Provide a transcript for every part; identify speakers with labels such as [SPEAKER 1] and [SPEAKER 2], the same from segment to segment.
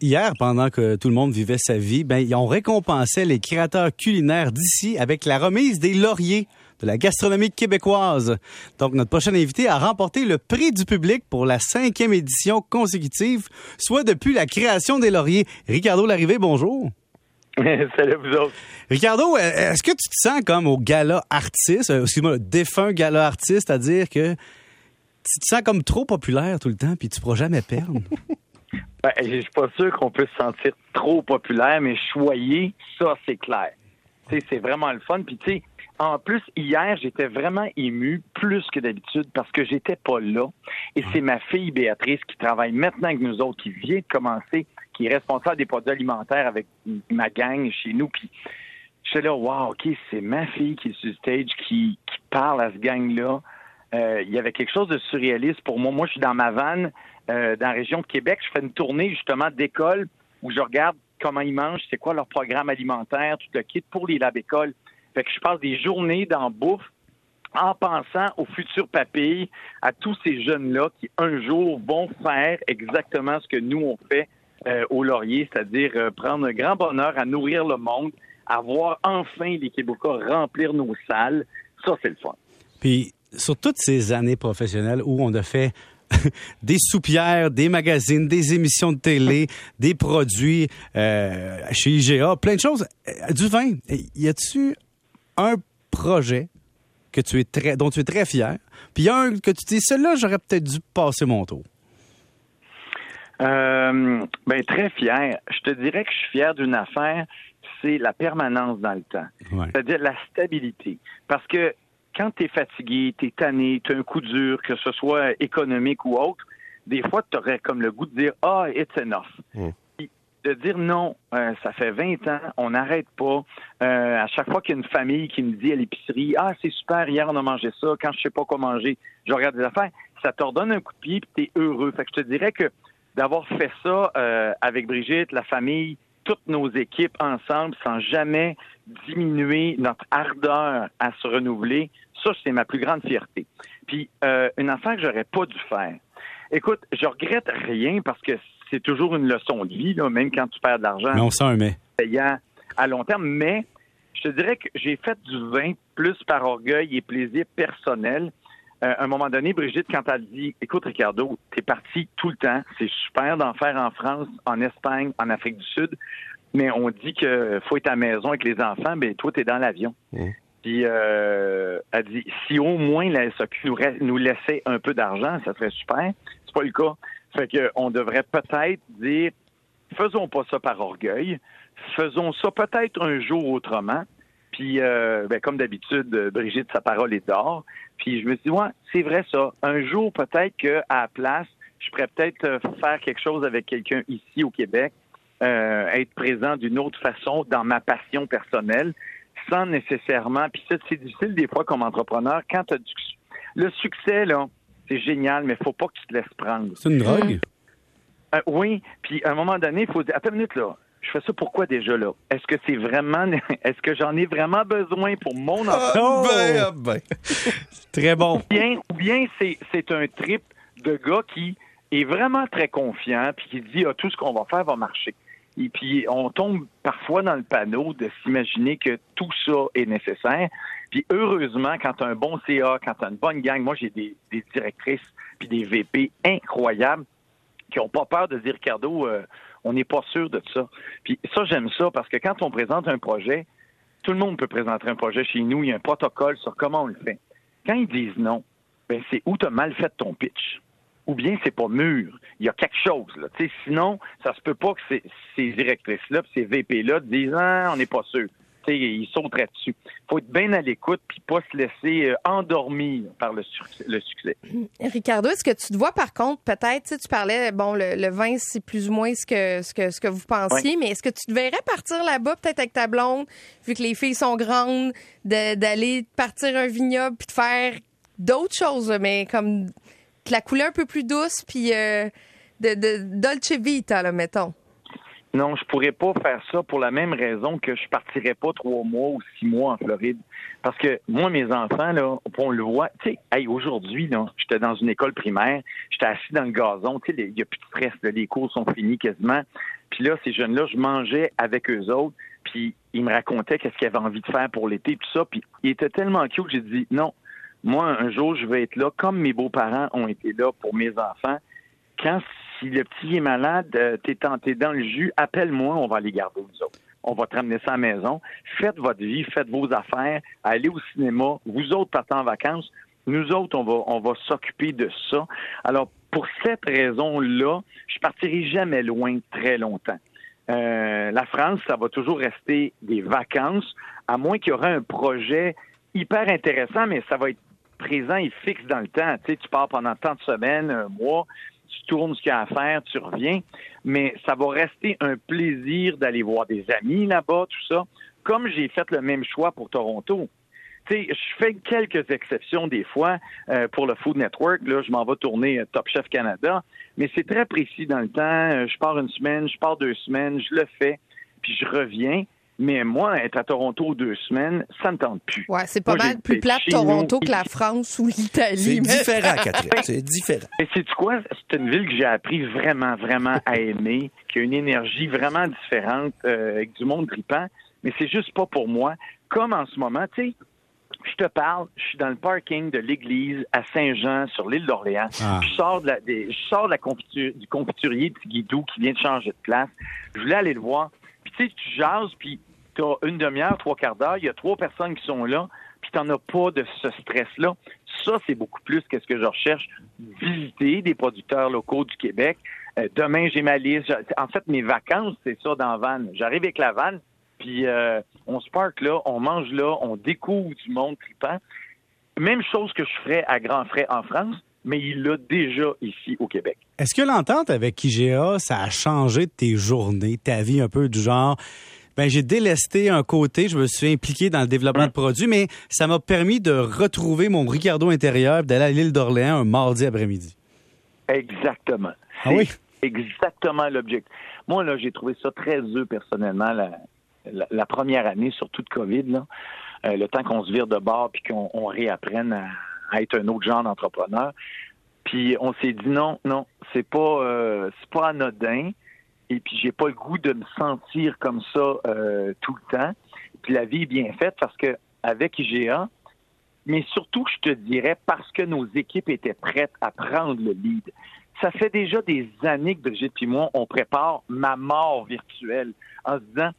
[SPEAKER 1] hier, pendant que tout le monde vivait sa vie, ben, ils ont récompensé les créateurs culinaires d'ici avec la remise des lauriers de la gastronomie québécoise. Donc, notre prochain invité a remporté le prix du public pour la cinquième édition consécutive, soit depuis la création des lauriers. Ricardo Larrivée, bonjour.
[SPEAKER 2] Salut vous autres.
[SPEAKER 1] Ricardo, est-ce que tu te sens comme au gala artiste, euh, excuse-moi, défunt gala artiste, c'est-à-dire que tu te sens comme trop populaire tout le temps puis tu pourras jamais perdre?
[SPEAKER 2] ben, je suis pas sûr qu'on peut se sentir trop populaire, mais choyer, ça, c'est clair. c'est vraiment le fun. Puis, tu sais, en plus, hier, j'étais vraiment ému plus que d'habitude parce que j'étais pas là. Et c'est ma fille Béatrice qui travaille maintenant avec nous autres, qui vient de commencer, qui est responsable des produits alimentaires avec ma gang chez nous. Puis je suis là, wow, OK, c'est ma fille qui est sur stage, qui, qui parle à ce gang-là. Euh, il y avait quelque chose de surréaliste pour moi. Moi, je suis dans ma vanne, euh, dans la région de Québec. Je fais une tournée justement d'école où je regarde comment ils mangent, c'est quoi leur programme alimentaire, tout le kit pour les lab écoles. Fait que je passe des journées dans bouffe en pensant aux futurs papilles, à tous ces jeunes-là qui un jour vont faire exactement ce que nous on fait euh, au Laurier, c'est-à-dire prendre un grand bonheur à nourrir le monde, à voir enfin les Québécois remplir nos salles. Ça, c'est le fun.
[SPEAKER 1] Puis, sur toutes ces années professionnelles où on a fait des soupières, des magazines, des émissions de télé, des produits euh, chez IGA, plein de choses. Du vin, y a-tu un projet que tu es très, dont tu es très fier, puis un que tu dis, celui-là, j'aurais peut-être dû passer mon tour?
[SPEAKER 2] Euh, ben, très fier. Je te dirais que je suis fier d'une affaire, c'est la permanence dans le temps. C'est-à-dire la stabilité. Parce que quand tu es fatigué, tu es tanné, tu as un coup dur, que ce soit économique ou autre, des fois, tu aurais comme le goût de dire Ah, it's enough. Mm de dire non, euh, ça fait 20 ans, on n'arrête pas. Euh, à chaque fois qu'il y a une famille qui me dit à l'épicerie, ah c'est super, hier on a mangé ça, quand je sais pas quoi manger, je regarde des affaires, ça te redonne un coup de pied puis t'es heureux. Fait que je te dirais que d'avoir fait ça euh, avec Brigitte, la famille, toutes nos équipes ensemble, sans jamais diminuer notre ardeur à se renouveler, ça c'est ma plus grande fierté. Puis une affaire que j'aurais pas dû faire. Écoute, je regrette rien parce que c'est toujours une leçon de vie, là, même quand tu perds de l'argent.
[SPEAKER 1] Mais on sent un mais.
[SPEAKER 2] Payant à long terme. Mais je te dirais que j'ai fait du vin plus par orgueil et plaisir personnel. Euh, à un moment donné, Brigitte, quand elle dit Écoute, Ricardo, t'es parti tout le temps, c'est super d'en faire en France, en Espagne, en Afrique du Sud, mais on dit qu'il faut être à la maison avec les enfants, ben toi, t'es dans l'avion. Mmh. Puis euh, dit si au moins la SAQ nous, laissait un peu d'argent, ça serait super. C'est pas le cas. Fait qu'on devrait peut-être dire, faisons pas ça par orgueil, faisons ça peut-être un jour autrement. Puis, euh, ben, comme d'habitude, Brigitte, sa parole est d'or. Puis je me suis dit, c'est vrai ça. Un jour, peut-être qu'à la place, je pourrais peut-être euh, faire quelque chose avec quelqu'un ici au Québec, euh, être présent d'une autre façon dans ma passion personnelle, sans nécessairement. Puis ça, c'est difficile des fois comme entrepreneur quand tu as du... le succès là c'est génial, mais faut pas que tu te laisses prendre.
[SPEAKER 1] C'est une drogue?
[SPEAKER 2] Euh, oui, puis à un moment donné, il faut dire, attends une minute là, je fais ça pourquoi déjà là? Est-ce que c'est vraiment, est-ce que j'en ai vraiment besoin pour mon
[SPEAKER 3] ah, enfant? ben, ah, ben.
[SPEAKER 1] Très bon.
[SPEAKER 2] Ou bien, ou bien c'est, c'est un trip de gars qui est vraiment très confiant puis qui dit, ah, tout ce qu'on va faire va marcher. Et puis, on tombe parfois dans le panneau de s'imaginer que tout ça est nécessaire. Puis, heureusement, quand tu as un bon CA, quand tu as une bonne gang, moi, j'ai des, directrices puis des VP incroyables qui n'ont pas peur de dire, Ricardo, euh, on n'est pas sûr de ça. Puis ça, j'aime ça parce que quand on présente un projet, tout le monde peut présenter un projet chez nous. Il y a un protocole sur comment on le fait. Quand ils disent non, ben c'est où tu as mal fait ton pitch ou bien c'est pas mûr. Il y a quelque chose. Là. sinon, ça se peut pas que ces, ces directrices-là, ces VP-là disent ah, on n'est pas sûr. T'sais, ils sauteraient dessus. Il faut être bien à l'écoute puis pas se laisser euh, endormir par le, le succès.
[SPEAKER 4] Ricardo, est-ce que tu te vois par contre, peut-être, tu parlais, bon, le, vin, c'est plus ou moins ce que, ce que, ce que vous pensiez, mais est-ce que tu te verrais partir là-bas, peut-être avec ta blonde, vu que les filles sont grandes, d'aller partir un vignoble puis de faire d'autres choses, mais comme la couleur un peu plus douce, puis euh, de, Dolce Vita, là, mettons.
[SPEAKER 2] Non, je pourrais pas faire ça pour la même raison que je partirais pas trois mois ou six mois en Floride. Parce que moi, mes enfants, là, on le voit, tu sais, hey, aujourd'hui, j'étais dans une école primaire, j'étais assis dans le gazon, il n'y a plus de stress, les cours sont finis quasiment. Puis là, ces jeunes-là, je mangeais avec eux autres, puis ils me racontaient qu'est-ce qu'ils avaient envie de faire pour l'été, tout ça. Puis ils étaient tellement cute que j'ai dit non. Moi, un jour, je vais être là, comme mes beaux-parents ont été là pour mes enfants. Quand si le petit est malade, euh, t'es tenté dans le jus, appelle-moi, on va aller garder autres. On va te ramener ça à la maison. Faites votre vie, faites vos affaires, allez au cinéma. Vous autres partez en vacances. Nous autres, on va, on va s'occuper de ça. Alors, pour cette raison-là, je partirai jamais loin très longtemps. Euh, la France, ça va toujours rester des vacances, à moins qu'il y aura un projet hyper intéressant, mais ça va être présent et fixe dans le temps. Tu pars pendant tant de semaines, un mois, tu tournes ce qu'il y a à faire, tu reviens, mais ça va rester un plaisir d'aller voir des amis là-bas, tout ça, comme j'ai fait le même choix pour Toronto. Je fais quelques exceptions des fois euh, pour le Food Network. Là, je m'en vais tourner euh, Top Chef Canada, mais c'est très précis dans le temps. Euh, je pars une semaine, je pars deux semaines, je le fais, puis je reviens. Mais moi, être à Toronto deux semaines, ça me tente plus.
[SPEAKER 4] Ouais, c'est pas mal plus plat Toronto que la France ou l'Italie.
[SPEAKER 3] C'est différent, Catherine. C'est différent.
[SPEAKER 2] Et c'est quoi? C'est une ville que j'ai appris vraiment, vraiment à aimer, qui a une énergie vraiment différente, euh, avec du monde grippant. Mais c'est juste pas pour moi. Comme en ce moment, tu sais, je te parle, je suis dans le parking de l'église à Saint-Jean, sur l'île d'Orléans.
[SPEAKER 1] Ah.
[SPEAKER 2] Je sors de la, des- je sors de la confiture, du confiturier de Guidou qui vient de changer de place. Je voulais aller le voir. Puis tu sais, tu jases, puis t'as une demi-heure, trois quarts d'heure, il y a trois personnes qui sont là, puis t'en as pas de ce stress-là. Ça, c'est beaucoup plus que ce que je recherche. Visiter des producteurs locaux du Québec. Euh, demain, j'ai ma liste. En fait, mes vacances, c'est ça dans la van. J'arrive avec la van, puis euh, on se parque là, on mange là, on découvre du monde trippant. Même chose que je ferais à grands frais en France, mais il l'a déjà ici au Québec.
[SPEAKER 1] Est-ce que l'entente avec IGA, ça a changé tes journées, ta vie un peu du genre? Ben, j'ai délesté un côté, je me suis impliqué dans le développement de produits, mais ça m'a permis de retrouver mon Ricardo intérieur, d'aller à l'île d'Orléans un mardi après-midi.
[SPEAKER 2] Exactement.
[SPEAKER 1] Ah oui?
[SPEAKER 2] C'est exactement l'objectif. Moi, là, j'ai trouvé ça très eux, personnellement, la, la, la première année, surtout de COVID, là. Euh, le temps qu'on se vire de bord puis qu'on on réapprenne à, à être un autre genre d'entrepreneur. Puis on s'est dit non, non, c'est pas euh, c'est pas anodin. Et puis j'ai pas le goût de me sentir comme ça euh, tout le temps. Puis la vie est bien faite parce que avec IGA, mais surtout, je te dirais, parce que nos équipes étaient prêtes à prendre le lead. Ça fait déjà des années que Brigitte et moi, on prépare ma mort virtuelle en se disant,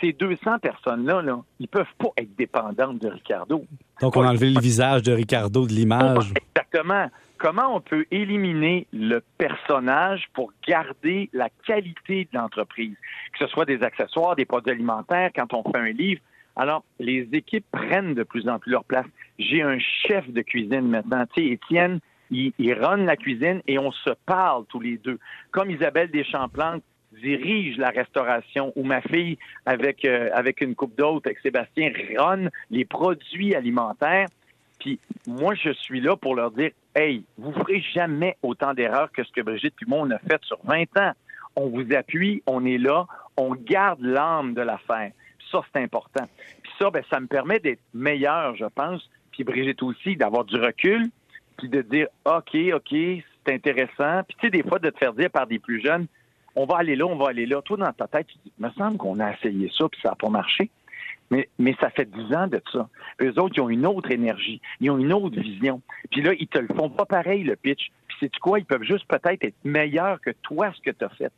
[SPEAKER 2] ces 200 personnes-là, là, ils peuvent pas être dépendantes de Ricardo.
[SPEAKER 1] Donc, on a enlevé le visage de Ricardo de l'image.
[SPEAKER 2] Exactement. Comment on peut éliminer le personnage pour garder la qualité de l'entreprise, que ce soit des accessoires, des produits alimentaires, quand on fait un livre. Alors, les équipes prennent de plus en plus leur place. J'ai un chef de cuisine maintenant. Tu sais, Étienne, il, il run la cuisine et on se parle tous les deux. Comme Isabelle Deschamps-Plante dirige la restauration ou ma fille avec euh, avec une coupe d'autres avec Sébastien run les produits alimentaires. Puis moi je suis là pour leur dire hey, vous ferez jamais autant d'erreurs que ce que Brigitte puis moi on a fait sur 20 ans. On vous appuie, on est là, on garde l'âme de l'affaire. Ça c'est important. Puis ça ben ça me permet d'être meilleur, je pense. Puis Brigitte aussi d'avoir du recul puis de dire OK, OK, c'est intéressant. Puis tu sais des fois de te faire dire par des plus jeunes on va aller là, on va aller là. Toi, dans ta tête, tu dis, me semble qu'on a essayé ça, puis ça n'a pas marché. Mais, mais ça fait dix ans de ça. Eux autres, ils ont une autre énergie, ils ont une autre vision. Puis là, ils te le font pas pareil, le pitch. Puis c'est quoi? Ils peuvent juste peut-être être meilleurs que toi, ce que tu as fait.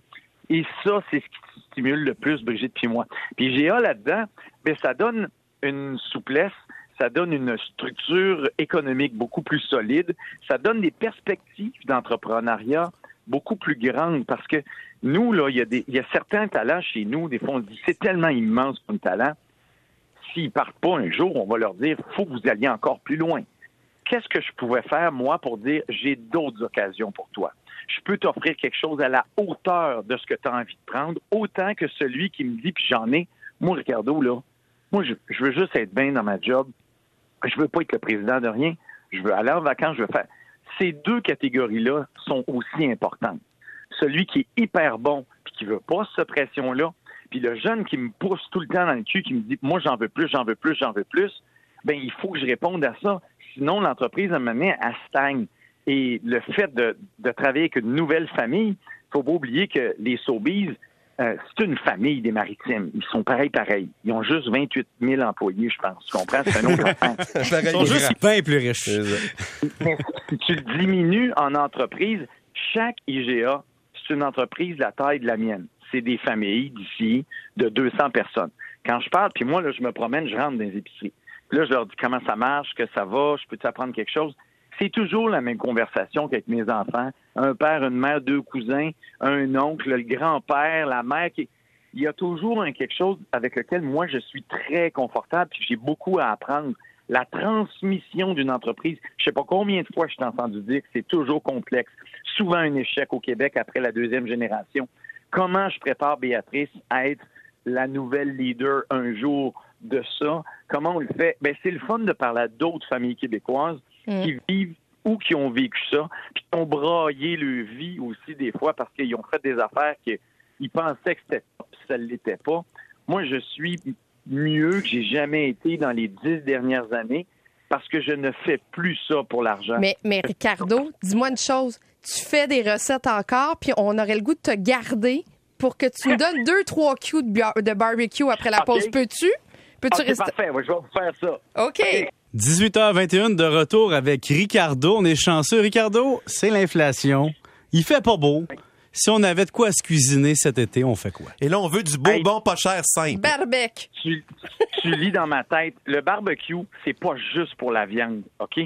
[SPEAKER 2] Et ça, c'est ce qui stimule le plus Brigitte puis moi. Puis GA là-dedans, ben ça donne une souplesse, ça donne une structure économique beaucoup plus solide, ça donne des perspectives d'entrepreneuriat beaucoup plus grandes parce que nous, là, il y, a des, il y a certains talents chez nous, des fois, on dit, c'est tellement immense comme talent. S'ils partent pas un jour, on va leur dire, faut que vous alliez encore plus loin. Qu'est-ce que je pouvais faire, moi, pour dire, j'ai d'autres occasions pour toi? Je peux t'offrir quelque chose à la hauteur de ce que tu as envie de prendre, autant que celui qui me dit, puis j'en ai, moi, Ricardo, là, moi, je, je veux juste être bien dans ma job. Je veux pas être le président de rien. Je veux aller en vacances, je veux faire. Ces deux catégories-là sont aussi importantes celui qui est hyper bon puis qui veut pas cette pression-là, puis le jeune qui me pousse tout le temps dans le cul, qui me dit moi j'en veux plus, j'en veux plus, j'en veux plus, ben il faut que je réponde à ça. Sinon, l'entreprise, à un moment donné, elle stagne. Et le fait de, de travailler avec une nouvelle famille, faut pas oublier que les Sobeys, euh, c'est une famille des maritimes. Ils sont pareils, pareils. Ils ont juste 28 000 employés, je pense. Tu comprends? C'est un autre.
[SPEAKER 1] Ils sont juste bien plus riches.
[SPEAKER 2] Mais si tu le diminues en entreprise, chaque IGA, c'est une entreprise de la taille de la mienne. C'est des familles d'ici de 200 personnes. Quand je parle, puis moi, là, je me promène, je rentre dans les épiceries. Là, je leur dis comment ça marche, que ça va, je peux t'apprendre quelque chose? C'est toujours la même conversation qu'avec mes enfants. Un père, une mère, deux cousins, un oncle, le grand-père, la mère. Qui... Il y a toujours un quelque chose avec lequel moi, je suis très confortable, puis j'ai beaucoup à apprendre. La transmission d'une entreprise, je sais pas combien de fois je t'ai entendu dire que c'est toujours complexe. Souvent un échec au Québec après la deuxième génération. Comment je prépare Béatrice à être la nouvelle leader un jour de ça? Comment on le fait? Ben, c'est le fun de parler à d'autres familles québécoises
[SPEAKER 4] Mm.
[SPEAKER 2] qui vivent ou qui ont vécu ça, puis qui ont braillé leur vie aussi des fois parce qu'ils ont fait des affaires qu'ils pensaient que c'était ça ne l'était pas. Moi, je suis mieux que j'ai jamais été dans les dix dernières années parce que je ne fais plus ça pour l'argent.
[SPEAKER 4] Mais, mais Ricardo, dis-moi une chose. Tu fais des recettes encore, puis on aurait le goût de te garder pour que tu nous donnes deux, trois cues de, bar- de barbecue après la pause. Peux-tu? Peux-tu rester?
[SPEAKER 2] parfait, ouais, je vais vous faire ça.
[SPEAKER 4] OK.
[SPEAKER 1] 18h21 de retour avec Ricardo. On est chanceux. Ricardo, c'est l'inflation. Il fait pas beau. Si on avait de quoi se cuisiner cet été, on fait quoi?
[SPEAKER 3] Et là, on veut du beau,
[SPEAKER 2] Hey.
[SPEAKER 3] bon, pas cher, simple.
[SPEAKER 4] Barbec.
[SPEAKER 2] tu, tu lis dans ma tête, le barbecue, c'est pas juste pour la viande, OK?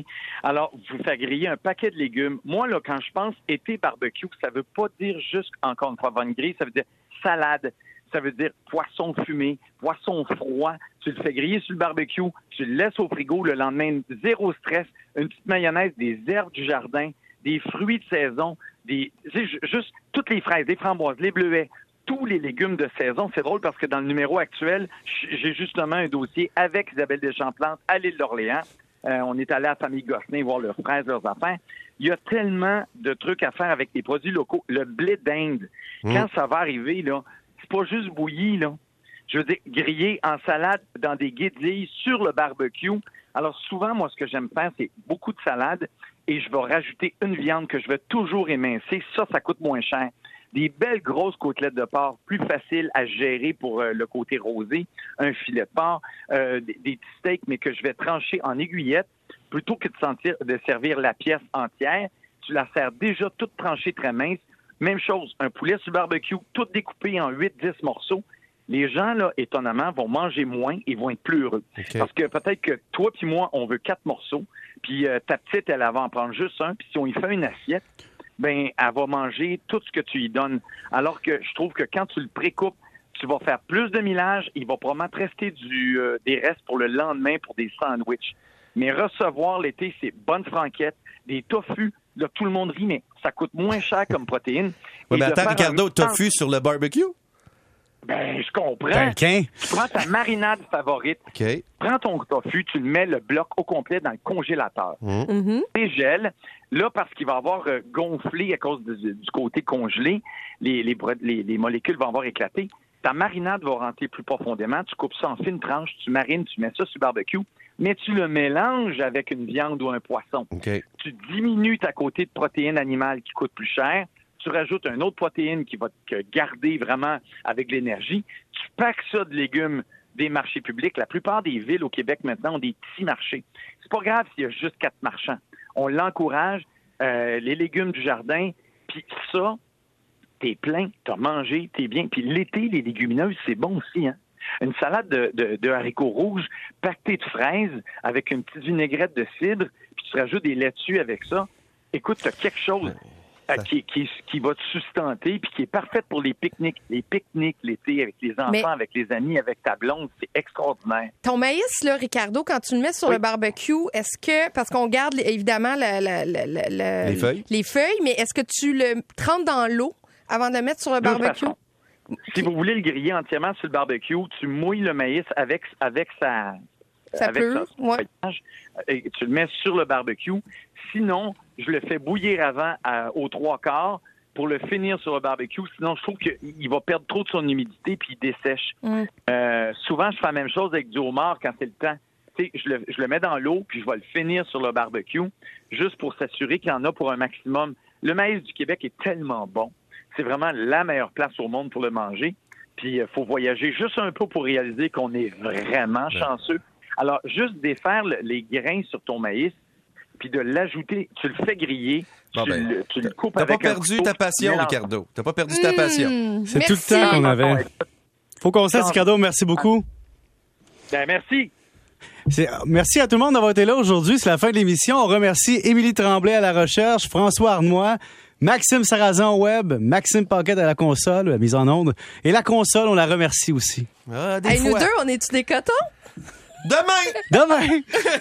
[SPEAKER 2] Alors, vous faites griller un paquet de légumes. Moi, là, quand je pense été barbecue, ça veut pas dire juste, encore une fois, bonne grille, ça veut dire salade, ça veut dire poisson fumé, poisson froid. Tu le fais griller sur le barbecue, tu le laisses au frigo le lendemain, zéro stress, une petite mayonnaise, des herbes du jardin, des fruits de saison, des juste toutes les fraises, les framboises, les bleuets, tous les légumes de saison. C'est drôle parce que dans le numéro actuel, j'ai justement un dossier avec Isabelle Deschamplante à l'île d'Orléans. Euh, on est allé à la famille Gosselin voir leurs fraises, leurs affaires. Il y a tellement de trucs à faire avec les produits locaux. Le blé d'Inde, quand ça va arriver, là, c'est pas juste bouilli, là. Je veux dire, grillé en salade dans des guédilles sur le barbecue. Alors souvent, moi, ce que j'aime faire, c'est beaucoup de salade et je vais rajouter une viande que je vais toujours émincer. Ça, ça coûte moins cher. Des belles grosses côtelettes de porc, plus faciles à gérer pour euh, le côté rosé, un filet de porc, euh, des, des petits steaks, mais que je vais trancher en aiguillettes plutôt que de, sentir, de servir la pièce entière. Tu la sers déjà toute tranchée très mince. Même chose, un poulet sur barbecue, tout découpé en 8-10 morceaux. Les gens, là, étonnamment, vont manger moins et vont être plus heureux. Parce que peut-être que toi puis moi, on veut quatre morceaux, puis euh, ta petite, elle, elle va en prendre juste un, puis si on y fait une assiette, ben, elle va manger tout ce que tu lui donnes. Alors que je trouve que quand tu le précoupes, tu vas faire plus de millage, il va probablement te rester du, euh, des restes pour le lendemain pour des sandwichs. Mais recevoir l'été, c'est bonne franquette, des tofu, là, tout le monde rit, mais ça coûte moins cher comme protéine.
[SPEAKER 3] Ouais,
[SPEAKER 2] Et
[SPEAKER 3] mais attends,
[SPEAKER 2] un
[SPEAKER 3] Ricardo, tofu sur le barbecue?
[SPEAKER 2] Ben, je comprends. Tu prends ta marinade favorite,
[SPEAKER 3] OK.
[SPEAKER 2] prends ton tofu, tu le mets le bloc au complet dans le congélateur.
[SPEAKER 4] Mhm.
[SPEAKER 2] Dégèle. Là, parce qu'il va avoir euh, gonflé à cause du, du côté congelé, les, les, bro- les- les molécules vont avoir éclaté. Ta marinade va rentrer plus profondément. Tu coupes ça en fines tranches, tu marines, tu mets ça sur le barbecue, mais tu le mélanges avec une viande ou un poisson.
[SPEAKER 3] OK.
[SPEAKER 2] Tu diminues ta côté de protéines animales qui coûte plus cher. Tu rajoutes une autre protéine qui va te garder vraiment avec l'énergie. Tu packs ça de légumes des marchés publics. La plupart des villes au Québec maintenant ont des petits marchés. C'est pas grave s'il y a juste quatre marchands. On l'encourage. Euh, les légumes du jardin, puis ça, t'es plein, t'as mangé, t'es bien. Puis l'été, les légumineuses, c'est bon aussi, hein? Une salade de, haricots rouges pactée de fraises avec une petite vinaigrette de cidre, puis tu rajoutes des laitues avec ça. Écoute, t'as quelque chose qui, qui, qui va te sustenter, puis qui est parfaite pour les pique-niques. Les pique-niques l'été avec les enfants,
[SPEAKER 4] Mais-
[SPEAKER 2] avec les amis, avec ta blonde, c'est extraordinaire.
[SPEAKER 4] Ton maïs, là, Ricardo, quand tu le mets sur
[SPEAKER 2] Oui.
[SPEAKER 4] le barbecue, est-ce que, parce qu'on garde évidemment la- la- la- la- la-
[SPEAKER 3] Les feuilles.
[SPEAKER 4] les feuilles, mais est-ce que tu le trempes dans l'eau avant de le mettre sur le barbecue?
[SPEAKER 2] Si vous voulez le griller entièrement sur le barbecue, tu mouilles le maïs avec, avec sa.
[SPEAKER 4] Ça
[SPEAKER 2] avec
[SPEAKER 4] pleut,
[SPEAKER 2] son
[SPEAKER 4] ouais.
[SPEAKER 2] feuillage, et tu le mets sur le barbecue. Sinon, je le fais bouillir avant à- aux trois quarts pour le finir sur le barbecue. Sinon, je trouve qu'il va perdre trop de son humidité puis il dessèche.
[SPEAKER 4] Mm.
[SPEAKER 2] Euh, souvent, je fais la même chose avec du homard quand c'est le temps. Tu sais, je le, je le mets dans l'eau puis je vais le finir sur le barbecue juste pour s'assurer qu'il y en a pour un maximum. Le maïs du Québec est tellement bon. c'est vraiment la meilleure place au monde pour le manger. Puis il faut voyager juste un peu pour réaliser qu'on est vraiment chanceux. Alors, juste défaire le- les grains sur ton maïs, puis de l'ajouter, tu le fais griller,
[SPEAKER 3] Bon,
[SPEAKER 2] tu,
[SPEAKER 3] ben,
[SPEAKER 2] le, tu le coupes
[SPEAKER 3] T'as pas
[SPEAKER 2] avec un
[SPEAKER 3] perdu ta passion. Ricardo. T'as pas perdu ta passion.
[SPEAKER 4] Hmm,
[SPEAKER 1] C'est tout le temps qu'on avait. Faut qu'on sache, Ricardo. Merci beaucoup.
[SPEAKER 2] Ben, merci.
[SPEAKER 1] Merci à tout le monde d'avoir été là aujourd'hui. C'est la fin de l'émission. On remercie Émilie Tremblay à la recherche, François Arnois, Maxime Sarrazin au web, Maxime Paquette à la console, la mise en onde. Et la console, on la remercie aussi.
[SPEAKER 3] Ah, des
[SPEAKER 4] Hey, nous deux, on est-tu des cotons?
[SPEAKER 3] Demain!
[SPEAKER 1] Demain!